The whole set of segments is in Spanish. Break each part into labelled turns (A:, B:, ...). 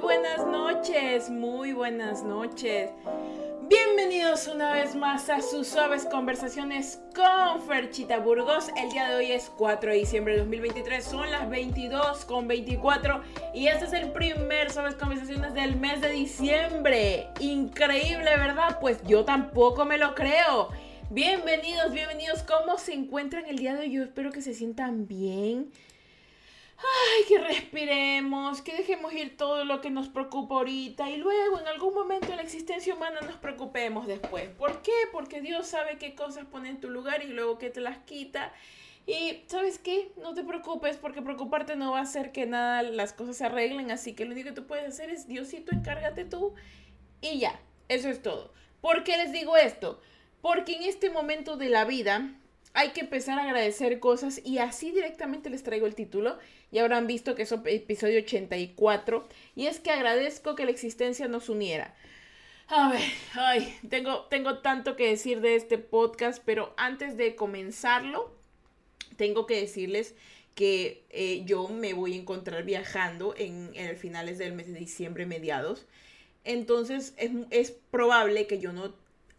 A: buenas noches, muy buenas noches. Bienvenidos una vez más a sus suaves conversaciones con Ferchita Burgos. El día de hoy es 4 de diciembre de 2023, son las 22 con 24 y este es el primer suaves conversaciones del mes de diciembre. Increíble, ¿verdad? Pues yo tampoco me lo creo. Bienvenidos, bienvenidos. ¿Cómo se encuentran el día de hoy? Yo espero que se sientan bien ay, que respiremos, que dejemos ir todo lo que nos preocupa ahorita y luego en algún momento de la existencia humana nos preocupemos después. ¿Por qué? Porque Dios sabe qué cosas pone en tu lugar y luego que te las quita. Y sabes qué, no te preocupes porque preocuparte no va a hacer que nada, las cosas se arreglen, así que lo único que tú puedes hacer es Diosito, encárgate tú y ya, eso es todo. ¿Por qué les digo esto? Porque en este momento de la vida hay que empezar a agradecer cosas y así directamente les traigo el título. Ya habrán visto que es episodio 84 y es que agradezco que la existencia nos uniera. A ver, ay, tengo, tengo tanto que decir de este podcast, pero antes de comenzarlo, tengo que decirles que eh, yo me voy a encontrar viajando en, en finales del mes de diciembre, mediados. Entonces es, es probable que yo no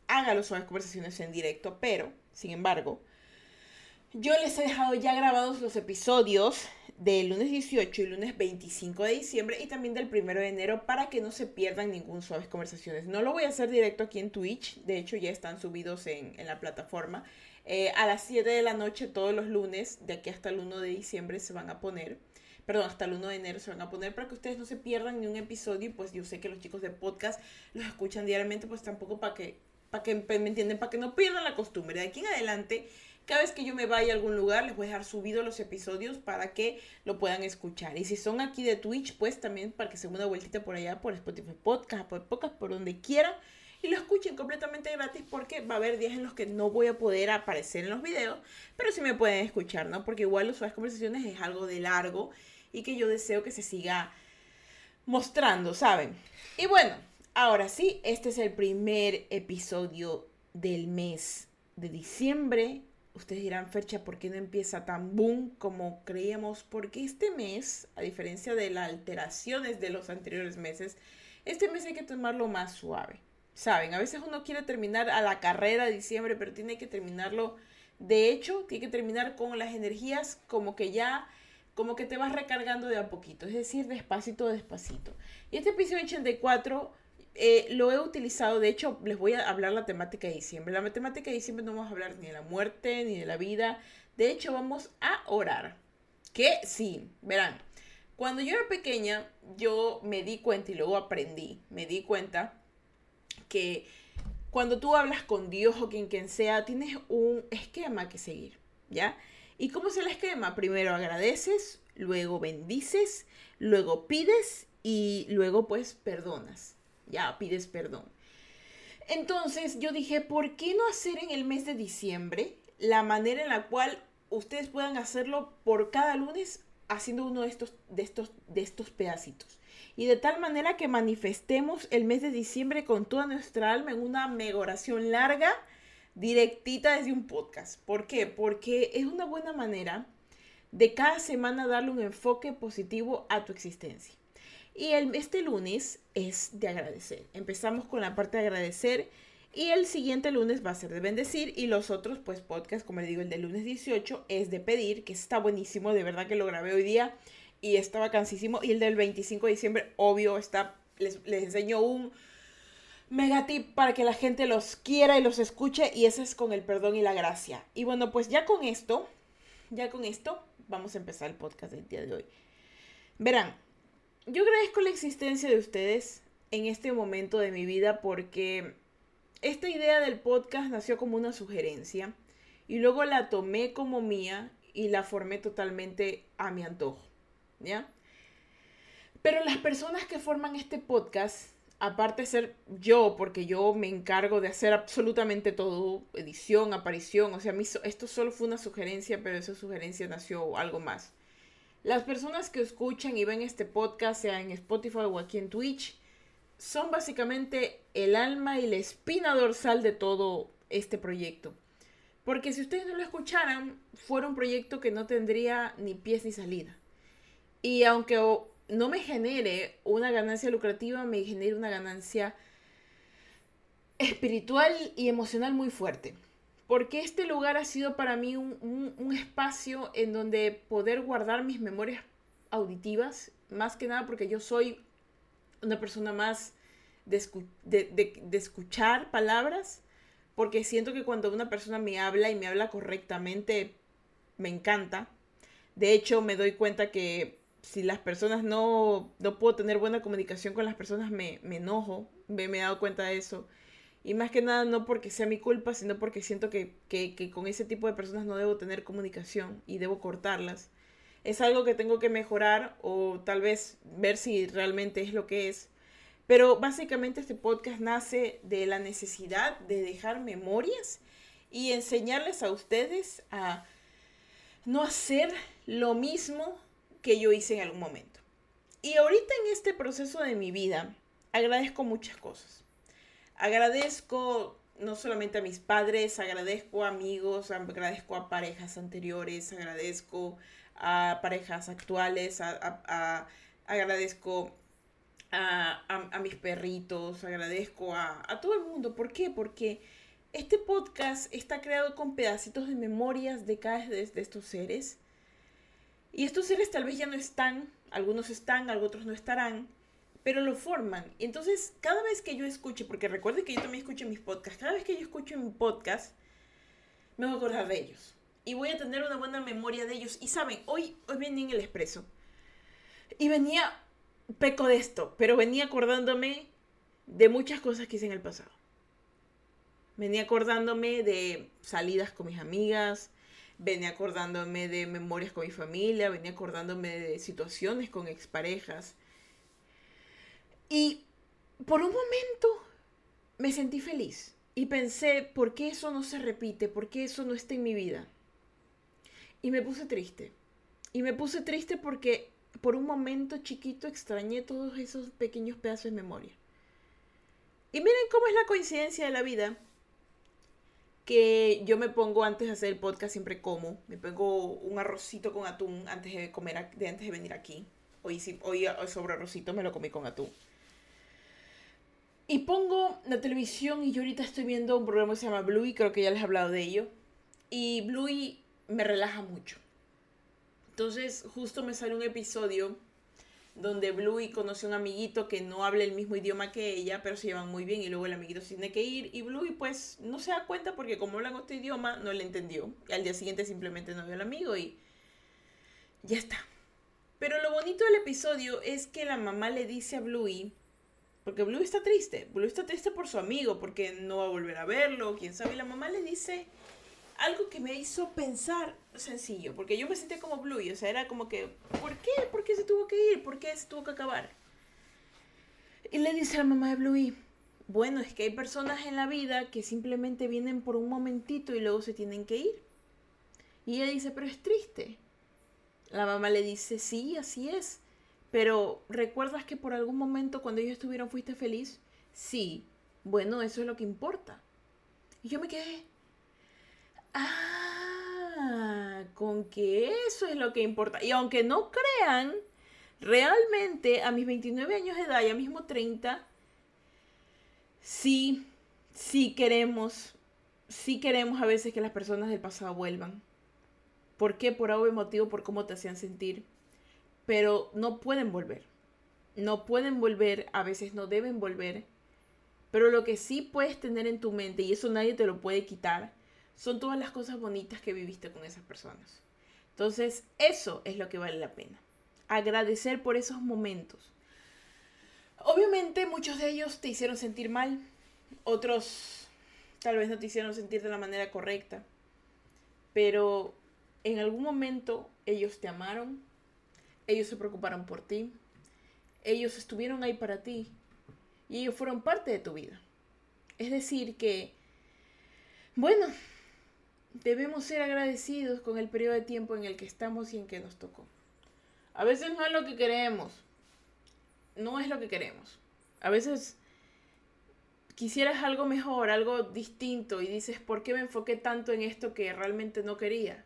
A: haga las conversaciones en directo, pero, sin embargo, yo les he dejado ya grabados los episodios del lunes 18 y lunes 25 de diciembre y también del 1 de enero para que no se pierdan ningún suaves conversaciones. No lo voy a hacer directo aquí en Twitch, de hecho ya están subidos en, la plataforma. Eh, a las 7 de la noche todos los lunes, de aquí hasta el 1 de diciembre se van a poner, perdón, hasta el 1 de enero se van a poner para que ustedes no se pierdan ni un episodio y pues yo sé que los chicos de podcast los escuchan diariamente, pues tampoco para que, que, me entienden, para que no pierdan la costumbre. De aquí en adelante cada vez que yo me vaya a algún lugar, les voy a dejar subido los episodios para que lo puedan escuchar. Y si son aquí de Twitch, pues también para que se una vueltita por allá, por Spotify Podcast, por Podcast, por donde quieran. Y lo escuchen completamente gratis porque va a haber días en los que no voy a poder aparecer en los videos, pero sí me pueden escuchar, ¿no? Porque igual los suaves conversaciones es algo de largo y que yo deseo que se siga mostrando, ¿saben? Y bueno, ahora sí, este es el primer episodio del mes de diciembre Ustedes dirán, Fercha, ¿por qué no empieza tan boom como creíamos? Porque este mes, a diferencia de las alteraciones de los anteriores meses, este mes hay que tomarlo más suave. Saben, a veces uno quiere terminar a la carrera de diciembre, pero tiene que terminarlo. De hecho, tiene que terminar con las energías como que ya, como que te vas recargando de a poquito, es decir, despacito, despacito. Y este episodio 84 eh, lo he utilizado, de hecho, les voy a hablar la temática de diciembre. La temática de diciembre no vamos a hablar ni de la muerte, ni de la vida. De hecho, vamos a orar. Que sí, verán, cuando yo era pequeña, yo me di cuenta y luego aprendí, me di cuenta que cuando tú hablas con Dios o quien quien sea, tienes un esquema que seguir, ¿ya? ¿Y cómo es el esquema? Primero agradeces, luego bendices, luego pides y luego pues perdonas ya pides perdón. Entonces yo dije, ¿por qué no hacer en el mes de diciembre la manera en la cual ustedes puedan hacerlo por cada lunes haciendo uno de estos, de estos, de estos pedacitos? Y de tal manera que manifestemos el mes de diciembre con toda nuestra alma en una mega oración larga, directita desde un podcast. ¿Por qué? Porque es una buena manera de cada semana darle un enfoque positivo a tu existencia. Y el, este lunes es de agradecer. Empezamos con la parte de agradecer y el siguiente lunes va a ser de bendecir y los otros pues podcast, como les digo, el del lunes 18 es de pedir, que está buenísimo, de verdad que lo grabé hoy día y está vacancísimo. Y el del 25 de diciembre, obvio, está, les, les enseño un mega tip para que la gente los quiera y los escuche y ese es con el perdón y la gracia. Y bueno, pues ya con esto, ya con esto, vamos a empezar el podcast del día de hoy. Verán, yo agradezco la existencia de ustedes en este momento de mi vida porque esta idea del podcast nació como una sugerencia y luego la tomé como mía y la formé totalmente a mi antojo, ¿ya? Pero las personas que forman este podcast, aparte de ser yo, porque yo me encargo de hacer absolutamente todo, edición, aparición, o sea, esto solo fue una sugerencia, pero esa sugerencia nació algo más. Las personas que escuchan y ven este podcast, sea en Spotify o aquí en Twitch, son básicamente el alma y la espina dorsal de todo este proyecto. Porque si ustedes no lo escucharan, fuera un proyecto que no tendría ni pies ni salida. Y aunque no me genere una ganancia lucrativa, me genere una ganancia espiritual y emocional muy fuerte. Porque este lugar ha sido para mí un, espacio en donde poder guardar mis memorias auditivas, más que nada porque yo soy una persona más de, escuchar palabras, porque siento que cuando una persona me habla y me habla correctamente, me encanta. De hecho, me doy cuenta que si las personas no, no puedo tener buena comunicación con las personas, me, me enojo. Me, me, he dado cuenta de eso. Y más que nada, no porque sea mi culpa, sino porque siento que, que, que con ese tipo de personas no debo tener comunicación y debo cortarlas. Es algo que tengo que mejorar o tal vez ver si realmente es lo que es. Pero básicamente este podcast nace de la necesidad de dejar memorias y enseñarles a ustedes a no hacer lo mismo que yo hice en algún momento. Y ahorita en este proceso de mi vida agradezco muchas cosas. Agradezco no solamente a mis padres, agradezco a amigos, agradezco a parejas anteriores, agradezco a parejas actuales, agradezco a, mis perritos, agradezco a, a todo el mundo. ¿Por qué? Porque este podcast está creado con pedacitos de memorias de cada de, de estos seres. Y estos seres tal vez ya no están, algunos están, otros no estarán, pero lo forman. Y entonces, cada vez que yo escuche, porque recuerde que yo también escucho mis podcasts, cada vez que yo escucho mi podcast, me voy a acordar de ellos. Y voy a tener una buena memoria de ellos. Y saben, hoy, hoy venía en el expreso. Y venía, peco de esto, pero venía acordándome de muchas cosas que hice en el pasado. Venía acordándome de salidas con mis amigas, venía acordándome de memorias con mi familia, venía acordándome de situaciones con exparejas. Y por un momento me sentí feliz y pensé, ¿por qué eso no se repite? ¿Por qué eso no está en mi vida? Y me puse triste. Y me puse triste porque por un momento chiquito extrañé todos esos pequeños pedazos de memoria. Y miren cómo es la coincidencia de la vida que yo me pongo antes de hacer el podcast, siempre como. Me pongo un arrocito con atún antes de comer, de antes de venir aquí. Hoy, hoy sobre arrocito me lo comí con atún. Y pongo la televisión y yo ahorita estoy viendo un programa que se llama Bluey, creo que ya les he hablado de ello. Y Bluey me relaja mucho. Entonces justo me sale un episodio donde Bluey conoce a un amiguito que no habla el mismo idioma que ella, pero se llevan muy bien y luego el amiguito se tiene que ir y Bluey pues no se da cuenta porque como hablan otro idioma no le entendió. Y al día siguiente simplemente no vio al amigo y ya está. Pero lo bonito del episodio es que la mamá le dice a Bluey, porque Bluey está triste, Bluey está triste por su amigo, porque no va a volver a verlo, quién sabe, y la mamá le dice algo que me hizo pensar sencillo, porque yo me sentí como Bluey, o sea, era como que, ¿por qué? ¿Por qué se tuvo que ir? ¿Por qué se tuvo que acabar? Y le dice a la mamá de Bluey, bueno, es que hay personas en la vida que simplemente vienen por un momentito y luego se tienen que ir. Y ella dice, pero es triste. La mamá le dice, sí, así es. Pero ¿recuerdas que por algún momento cuando ellos estuvieron fuiste feliz? Sí. Bueno, eso es lo que importa. Y yo me quedé, Ah, con que eso es lo que importa. Y aunque no crean, realmente a mis 29 años de edad, ya mismo 30, sí, sí queremos, sí queremos a veces que las personas del pasado vuelvan. ¿Por qué? Por algo motivo, por cómo te hacían sentir. Pero no pueden volver. No pueden volver, a veces no deben volver. Pero lo que sí puedes tener en tu mente, y eso nadie te lo puede quitar, son todas las cosas bonitas que viviste con esas personas. Entonces, eso es lo que vale la pena. Agradecer por esos momentos. Obviamente muchos de ellos te hicieron sentir mal, otros tal vez no te hicieron sentir de la manera correcta, pero en algún momento ellos te amaron, ellos se preocuparon por ti, ellos estuvieron ahí para ti y ellos fueron parte de tu vida. Es decir, que, bueno, debemos ser agradecidos con el periodo de tiempo en el que estamos y en que nos tocó. A veces no es lo que queremos. No es lo que queremos. A veces quisieras algo mejor, algo distinto y dices, ¿por qué me enfoqué tanto en esto que realmente no quería?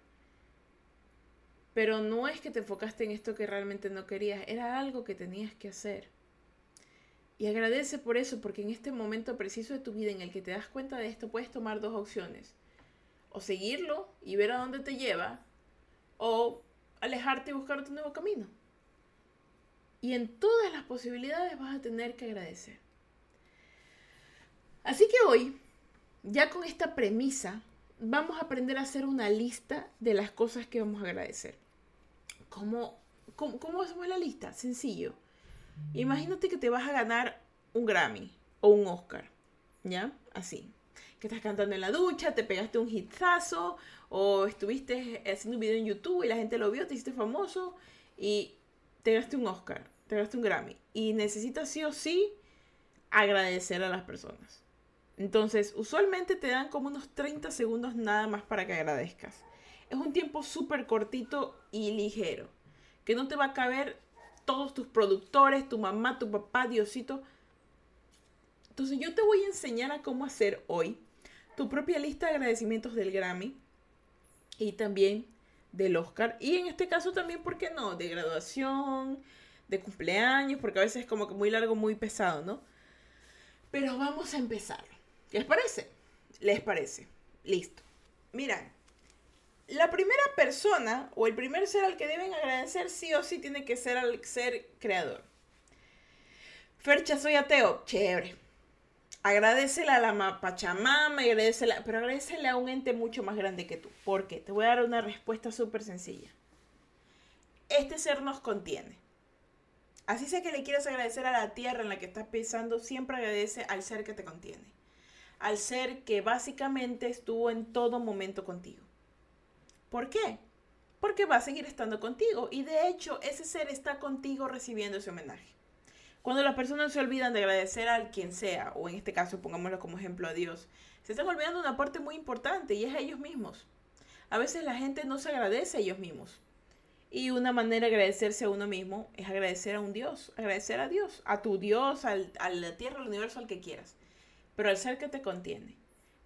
A: Pero no es que te enfocaste en esto que realmente no querías, era algo que tenías que hacer. Y agradece por eso, porque en este momento preciso de tu vida en el que te das cuenta de esto, puedes tomar dos opciones. O seguirlo y ver a dónde te lleva, o alejarte y buscar otro nuevo camino. Y en todas las posibilidades vas a tener que agradecer. Así que hoy, ya con esta premisa, vamos a aprender a hacer una lista de las cosas que vamos a agradecer. ¿Cómo, cómo, hacemos la lista? Sencillo. Imagínate que te vas a ganar un Grammy o un Oscar. ¿Ya? Así. Que estás cantando en la ducha, te pegaste un hitazo o estuviste haciendo un video en YouTube y la gente lo vio, te hiciste famoso y te ganaste un Oscar, te ganaste un Grammy. Y necesitas sí o sí agradecer a las personas. Entonces, usualmente te dan como unos 30 segundos nada más para que agradezcas. Es un tiempo súper cortito y ligero, que no te va a caber todos tus productores, tu mamá, tu papá, Diosito. Entonces yo te voy a enseñar a cómo hacer hoy tu propia lista de agradecimientos del Grammy y también del Oscar. Y en este caso también, ¿por qué no? De graduación, de cumpleaños, porque a veces es como que muy largo, muy pesado, ¿no? Pero vamos a empezar. ¿Les parece? ¿Les parece? Listo. Mira, la primera persona o el primer ser al que deben agradecer sí o sí tiene que ser al ser creador. Fercha, soy ateo. Chévere. Agradecele a la Pachamama, agradecele, pero agradecele a un ente mucho más grande que tú. ¿Por qué? Te voy a dar una respuesta súper sencilla. Este ser nos contiene. Así sea que le quieras agradecer a la tierra en la que estás pisando, siempre agradece al ser que te contiene al ser que básicamente estuvo en todo momento contigo. ¿Por qué? Porque va a seguir estando contigo y de hecho ese ser está contigo recibiendo ese homenaje. Cuando las personas se olvidan de agradecer al quien sea, o en este caso pongámoslo como ejemplo a Dios, se están olvidando una parte muy importante y es a ellos mismos. A veces la gente no se agradece a ellos mismos. Y una manera de agradecerse a uno mismo es agradecer a un Dios, agradecer a Dios, a tu Dios, al, a la tierra, al universo, al que quieras pero al ser que te contiene,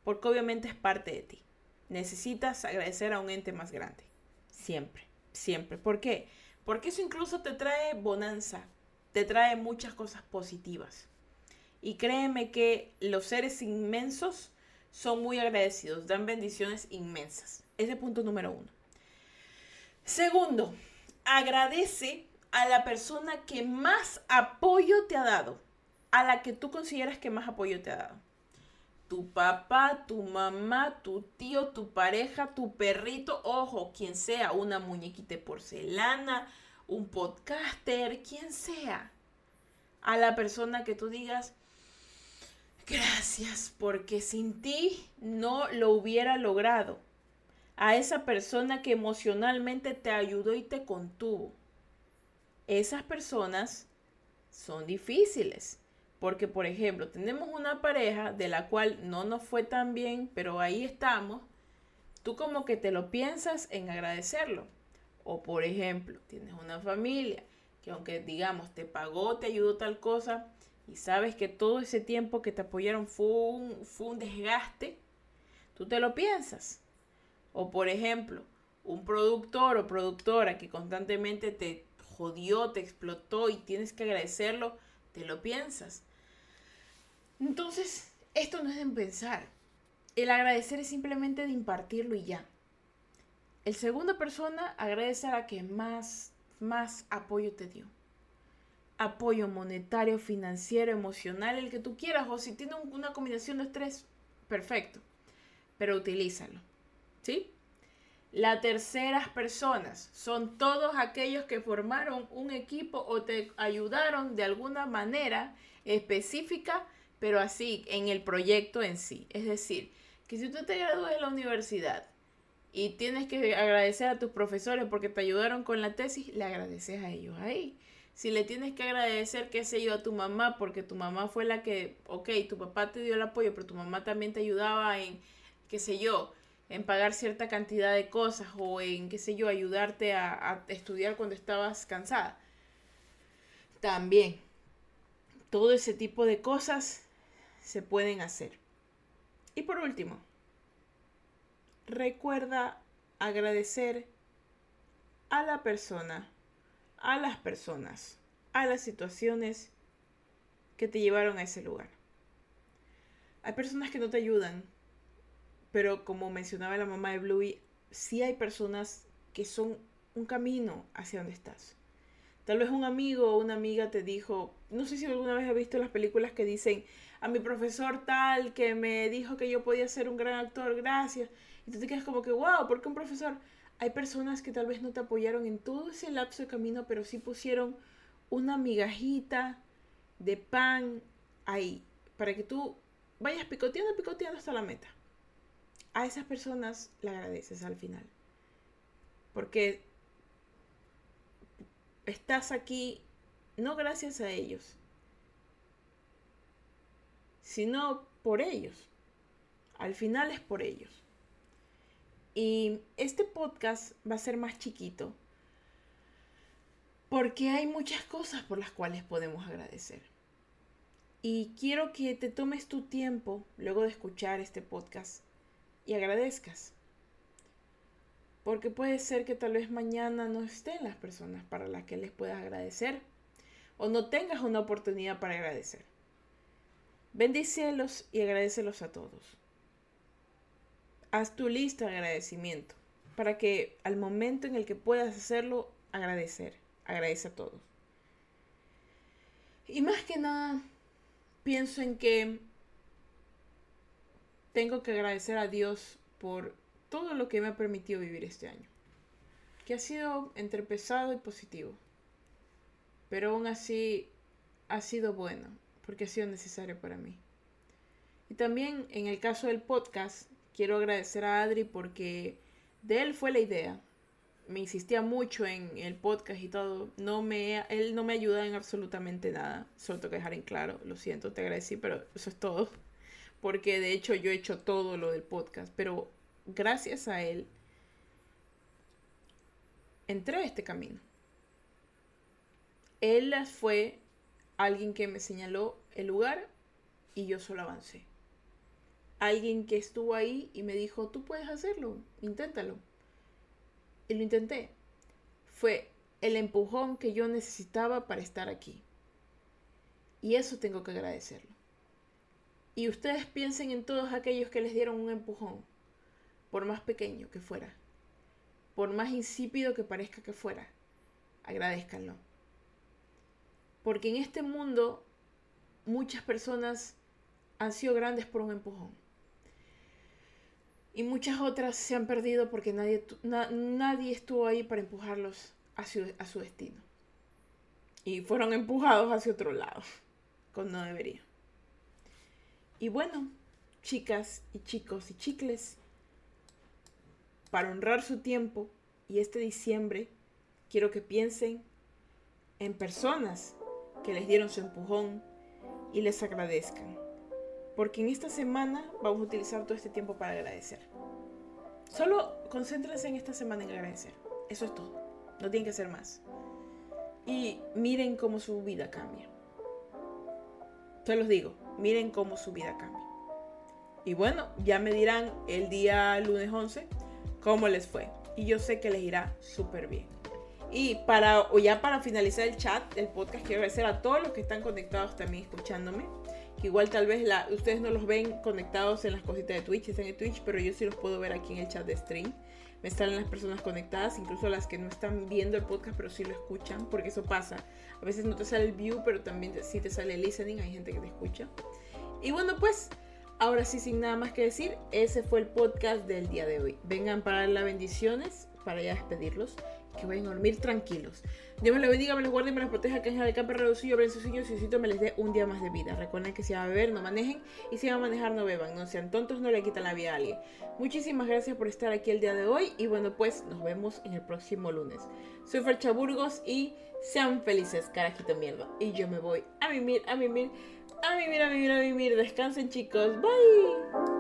A: porque obviamente es parte de ti. Necesitas agradecer a un ente más grande. Siempre, siempre. ¿Por qué? Porque eso incluso te trae bonanza, te trae muchas cosas positivas. Y créeme que los seres inmensos son muy agradecidos, dan bendiciones inmensas. Ese punto número uno. Segundo, agradece a la persona que más apoyo te ha dado a la que tú consideras que más apoyo te ha dado. Tu papá, tu mamá, tu tío, tu pareja, tu perrito, ojo, quien sea, una muñequita de porcelana, un podcaster, quien sea. A la persona que tú digas, gracias, porque sin ti no lo hubiera logrado. A esa persona que emocionalmente te ayudó y te contuvo. Esas personas son difíciles porque, por ejemplo, tenemos una pareja de la cual no nos fue tan bien, pero ahí estamos. Tú como que te lo piensas en agradecerlo. O, por ejemplo, tienes una familia que aunque digamos te pagó, te ayudó tal cosa, y sabes que todo ese tiempo que te apoyaron fue un, fue un desgaste, tú te lo piensas. O, por ejemplo, un productor o productora que constantemente te jodió, te explotó y tienes que agradecerlo, te lo piensas. Entonces, esto no es de pensar. El agradecer es simplemente de impartirlo y ya. El segunda persona agradece a la que más, más apoyo te dio. Apoyo monetario, financiero, emocional, el que tú quieras. O si tiene una combinación de tres, perfecto. Pero utilízalo. ¿Sí? Las terceras personas son todos aquellos que formaron un equipo o te ayudaron de alguna manera específica pero así en el proyecto en sí. Es decir, que si tú te gradúas de la universidad y tienes que agradecer a tus profesores porque te ayudaron con la tesis, le agradeces a ellos ahí. Si le tienes que agradecer, qué sé yo, a tu mamá porque tu mamá fue la que, ok, tu papá te dio el apoyo, pero tu mamá también te ayudaba en, qué sé yo, en pagar cierta cantidad de cosas o en, qué sé yo, ayudarte a, a estudiar cuando estabas cansada. También, todo ese tipo de cosas se pueden hacer. Y por último, recuerda agradecer a la persona, a las personas, a las situaciones que te llevaron a ese lugar. Hay personas que no te ayudan, pero como mencionaba la mamá de Bluey, sí hay personas que son un camino hacia donde estás. Tal vez un amigo o una amiga te dijo, no sé si alguna vez has visto las películas que dicen, a mi profesor tal que me dijo que yo podía ser un gran actor, gracias. Y tú te quedas como que, wow, ¿por qué un profesor? Hay personas que tal vez no te apoyaron en todo ese lapso de camino, pero sí pusieron una migajita de pan ahí, para que tú vayas picoteando, picoteando hasta la meta. A esas personas le agradeces al final. Porque estás aquí no gracias a ellos, sino por ellos. Al final es por ellos. Y este podcast va a ser más chiquito porque hay muchas cosas por las cuales podemos agradecer. Y quiero que te tomes tu tiempo luego de escuchar este podcast y agradezcas. Porque puede ser que tal vez mañana no estén las personas para las que les puedas agradecer o no tengas una oportunidad para agradecer. Bendícelos y agradecelos a todos. Haz tu lista de agradecimiento para que al momento en el que puedas hacerlo, agradecer. Agradece a todos. Y más que nada, pienso en que tengo que agradecer a Dios por todo lo que me ha permitido vivir este año, que ha sido entre pesado y positivo, pero aún así ha sido bueno, porque ha sido necesario para mí. Y también en el caso del podcast, quiero agradecer a Adri porque de él fue la idea. Me insistía mucho en el podcast y todo. No me, él no me ayuda en absolutamente nada. Solo tengo que dejar en claro. Lo siento, te agradecí, pero eso es todo. Porque de hecho yo he hecho todo lo del podcast. Pero gracias a él entré a este camino. Él fue alguien que me señaló el lugar y yo solo avancé. Alguien que estuvo ahí y me dijo, tú puedes hacerlo, inténtalo. Y lo intenté. Fue el empujón que yo necesitaba para estar aquí. Y eso tengo que agradecerlo. Y ustedes piensen en todos aquellos que les dieron un empujón, por más pequeño que fuera, por más insípido que parezca que fuera, agradezcanlo. Porque en este mundo muchas personas han sido grandes por un empujón. Y muchas otras se han perdido porque nadie, nadie estuvo ahí para empujarlos hacia, a su destino. Y fueron empujados hacia otro lado, cuando no debería. Y bueno, chicas y chicos y chicles, para honrar su tiempo y este diciembre, quiero que piensen en personas que les dieron su empujón y les agradezcan. Porque en esta semana vamos a utilizar todo este tiempo para agradecer. Solo concéntrense en esta semana en agradecer. Eso es todo. No tienen que hacer más. Y miren cómo su vida cambia. Se los digo, miren cómo su vida cambia. Y bueno, ya me dirán el día lunes 11 cómo les fue. Y yo sé que les irá súper bien. Y para, o ya para finalizar el chat del podcast, quiero agradecer a todos los que están conectados también escuchándome. Que igual tal vez ustedes no los ven conectados en las cositas de Twitch, están en Twitch, pero yo sí los puedo ver aquí en el chat de stream. Me salen las personas conectadas, incluso las que no están viendo el podcast, pero sí lo escuchan, porque eso pasa. A veces no te sale el view, pero también sí te sale el listening, hay gente que te escucha. Y bueno, pues ahora sí, sin nada más que decir, ese fue el podcast del día de hoy. Vengan para las bendiciones, para ya despedirlos que vayan a dormir tranquilos. Dios me los bendiga, me los guarde y me los proteja, que en el campo reducido, abren sus sueños y me les dé un día más de vida. Recuerden que si van a beber, no manejen y si van a manejar, no beban. No sean tontos, no le quitan la vida a alguien. Muchísimas gracias por estar aquí el día de hoy y bueno, pues nos vemos en el próximo lunes. Soy Fercha Burgos y sean felices, carajito mierda. Y yo me voy a mimir, a mimir, a mimir, a mimir, a mimir. Descansen, chicos. Bye.